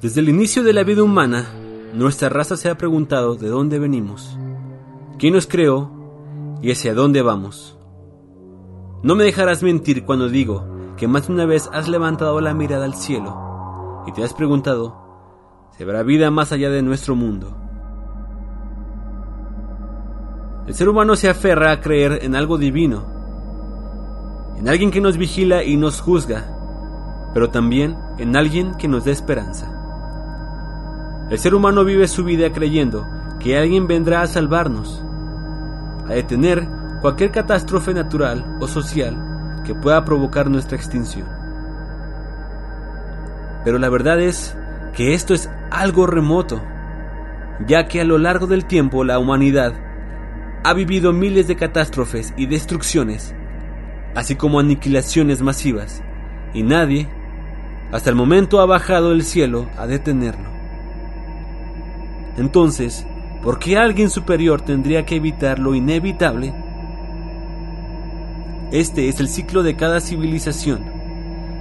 Desde el inicio de la vida humana, nuestra raza se ha preguntado de dónde venimos, quién nos creó y hacia dónde vamos. No me dejarás mentir cuando digo que más de una vez has levantado la mirada al cielo y te has preguntado si habrá vida más allá de nuestro mundo. El ser humano se aferra a creer en algo divino, en alguien que nos vigila y nos juzga, pero también en alguien que nos dé esperanza. El ser humano vive su vida creyendo que alguien vendrá a salvarnos, a detener cualquier catástrofe natural o social que pueda provocar nuestra extinción. Pero la verdad es que esto es algo remoto, ya que a lo largo del tiempo la humanidad ha vivido miles de catástrofes y destrucciones, así como aniquilaciones masivas, y nadie, hasta el momento, ha bajado el cielo a detenerlo. Entonces, ¿por qué alguien superior tendría que evitar lo inevitable? Este es el ciclo de cada civilización.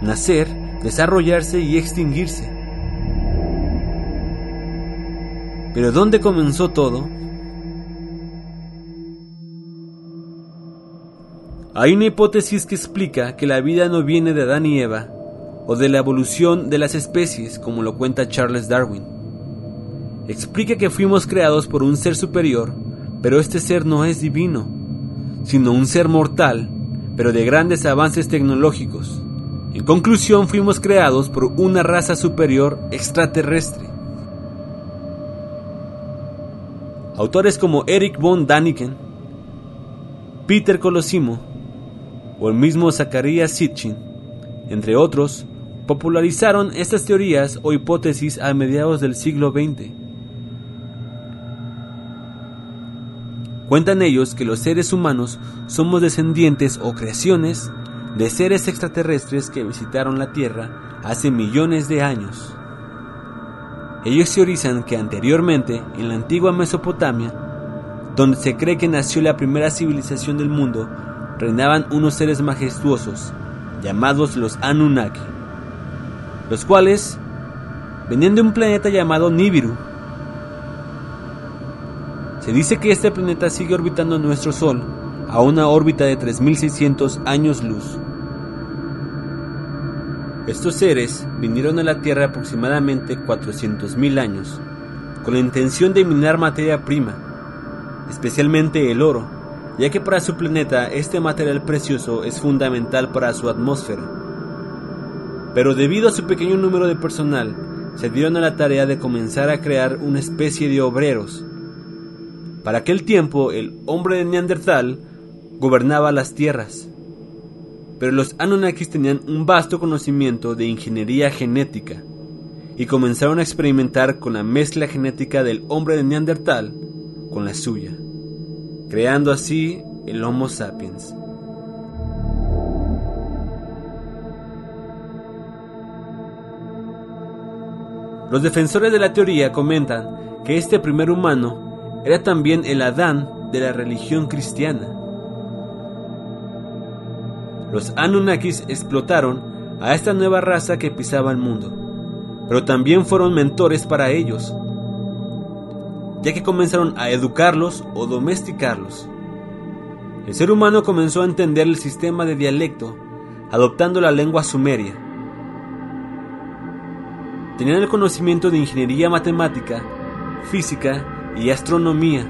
Nacer, desarrollarse y extinguirse. Pero ¿dónde comenzó todo? Hay una hipótesis que explica que la vida no viene de Adán y Eva, o de la evolución de las especies, como lo cuenta Charles Darwin explica que fuimos creados por un ser superior, pero este ser no es divino, sino un ser mortal, pero de grandes avances tecnológicos. En conclusión, fuimos creados por una raza superior extraterrestre. Autores como Eric von Daniken, Peter Colosimo o el mismo Zacharias Sitchin, entre otros, popularizaron estas teorías o hipótesis a mediados del siglo XX. Cuentan ellos que los seres humanos somos descendientes o creaciones de seres extraterrestres que visitaron la Tierra hace millones de años. Ellos teorizan que anteriormente, en la antigua Mesopotamia, donde se cree que nació la primera civilización del mundo, reinaban unos seres majestuosos, llamados los Anunnaki, los cuales venían de un planeta llamado Nibiru, se dice que este planeta sigue orbitando nuestro Sol a una órbita de 3600 años luz. Estos seres vinieron a la Tierra aproximadamente 400.000 años, con la intención de minar materia prima, especialmente el oro, ya que para su planeta este material precioso es fundamental para su atmósfera. Pero debido a su pequeño número de personal, se dieron a la tarea de comenzar a crear una especie de obreros, para aquel tiempo el hombre de Neandertal gobernaba las tierras, pero los Anunnakis tenían un vasto conocimiento de ingeniería genética y comenzaron a experimentar con la mezcla genética del hombre de Neandertal con la suya, creando así el Homo sapiens. Los defensores de la teoría comentan que este primer humano era también el Adán de la religión cristiana. Los Anunnakis explotaron a esta nueva raza que pisaba el mundo, pero también fueron mentores para ellos, ya que comenzaron a educarlos o domesticarlos. El ser humano comenzó a entender el sistema de dialecto, adoptando la lengua sumeria. Tenían el conocimiento de ingeniería matemática, física y astronomía.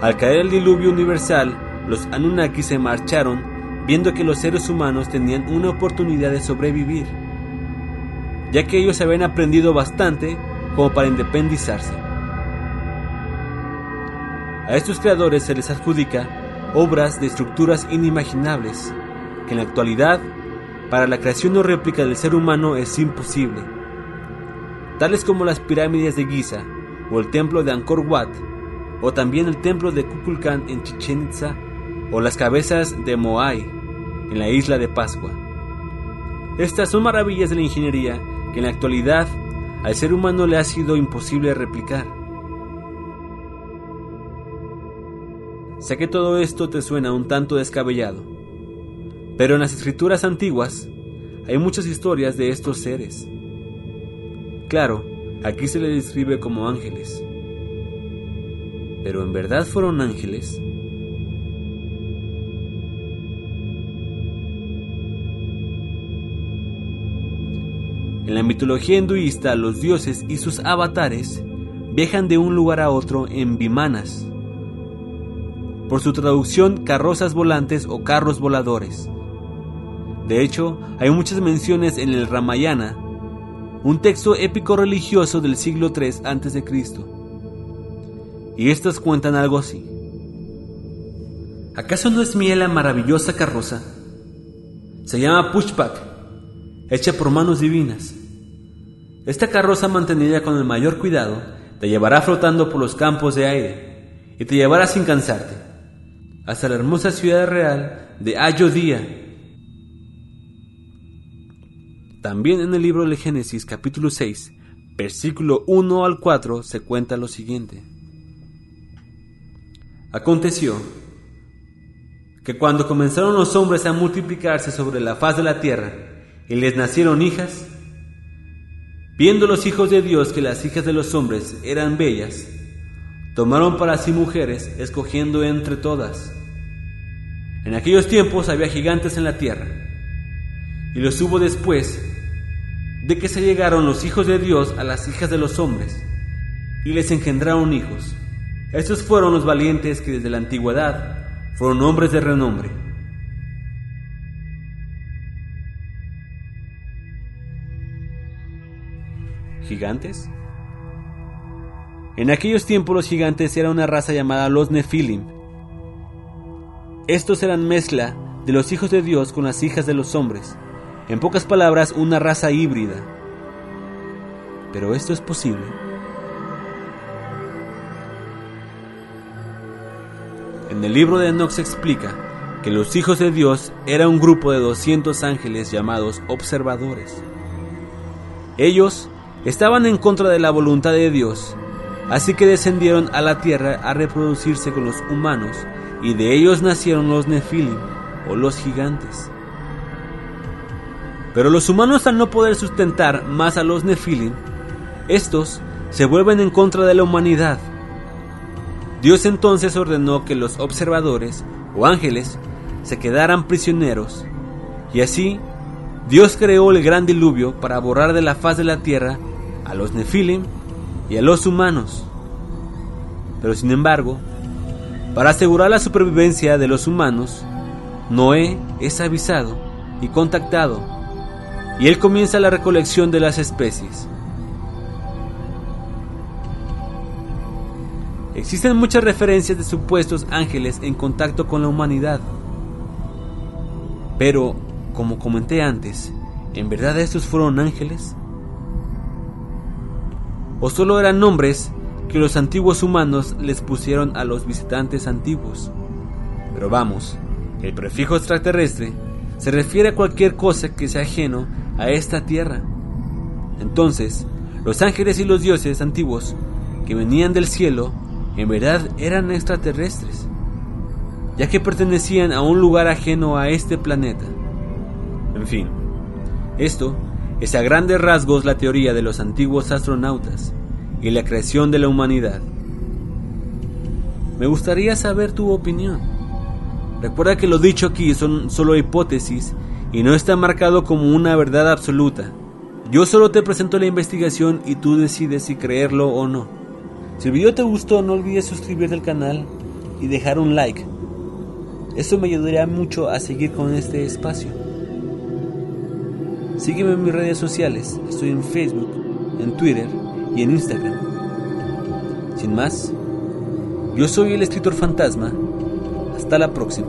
Al caer el diluvio universal, los Anunnaki se marcharon viendo que los seres humanos tenían una oportunidad de sobrevivir, ya que ellos habían aprendido bastante como para independizarse. A estos creadores se les adjudica obras de estructuras inimaginables, que en la actualidad, para la creación o réplica del ser humano es imposible tales como las pirámides de Giza o el templo de Angkor Wat, o también el templo de Kukulkan en Chichen Itza, o las cabezas de Moai en la isla de Pascua. Estas son maravillas de la ingeniería que en la actualidad al ser humano le ha sido imposible replicar. Sé que todo esto te suena un tanto descabellado, pero en las escrituras antiguas hay muchas historias de estos seres claro, aquí se les describe como ángeles. Pero ¿en verdad fueron ángeles? En la mitología hinduista, los dioses y sus avatares viajan de un lugar a otro en vimanas, por su traducción carrozas volantes o carros voladores. De hecho, hay muchas menciones en el Ramayana, un texto épico religioso del siglo III a.C. Y estas cuentan algo así. ¿Acaso no es mía la maravillosa carroza? Se llama Pushpak, hecha por manos divinas. Esta carroza mantenida con el mayor cuidado te llevará flotando por los campos de aire y te llevará sin cansarte hasta la hermosa ciudad real de Ayodhya también en el libro de Génesis capítulo 6, versículo 1 al 4 se cuenta lo siguiente. Aconteció que cuando comenzaron los hombres a multiplicarse sobre la faz de la tierra y les nacieron hijas, viendo los hijos de Dios que las hijas de los hombres eran bellas, tomaron para sí mujeres, escogiendo entre todas. En aquellos tiempos había gigantes en la tierra, y los hubo después de que se llegaron los hijos de Dios a las hijas de los hombres, y les engendraron hijos. Estos fueron los valientes que desde la antigüedad fueron hombres de renombre. ¿Gigantes? En aquellos tiempos los gigantes eran una raza llamada los Nefilim. Estos eran mezcla de los hijos de Dios con las hijas de los hombres en pocas palabras, una raza híbrida. Pero esto es posible. En el libro de Enoch se explica que los hijos de Dios eran un grupo de 200 ángeles llamados observadores. Ellos estaban en contra de la voluntad de Dios, así que descendieron a la tierra a reproducirse con los humanos, y de ellos nacieron los Nefilim, o los gigantes. Pero los humanos al no poder sustentar más a los Nefilim, estos se vuelven en contra de la humanidad. Dios entonces ordenó que los observadores o ángeles se quedaran prisioneros, y así Dios creó el gran diluvio para borrar de la faz de la tierra a los Nefilim y a los humanos. Pero sin embargo, para asegurar la supervivencia de los humanos, Noé es avisado y contactado y él comienza la recolección de las especies. Existen muchas referencias de supuestos ángeles en contacto con la humanidad. Pero, como comenté antes, ¿en verdad estos fueron ángeles? ¿O solo eran nombres que los antiguos humanos les pusieron a los visitantes antiguos? Pero vamos, el prefijo extraterrestre se refiere a cualquier cosa que sea ajeno a esta tierra. Entonces, los ángeles y los dioses antiguos que venían del cielo en verdad eran extraterrestres, ya que pertenecían a un lugar ajeno a este planeta. En fin, esto es a grandes rasgos la teoría de los antiguos astronautas y la creación de la humanidad. Me gustaría saber tu opinión. Recuerda que lo dicho aquí son solo hipótesis y no está marcado como una verdad absoluta. Yo solo te presento la investigación y tú decides si creerlo o no. Si el video te gustó no olvides suscribirte al canal y dejar un like. Eso me ayudaría mucho a seguir con este espacio. Sígueme en mis redes sociales. Estoy en Facebook, en Twitter y en Instagram. Sin más, yo soy el escritor fantasma. Hasta la próxima.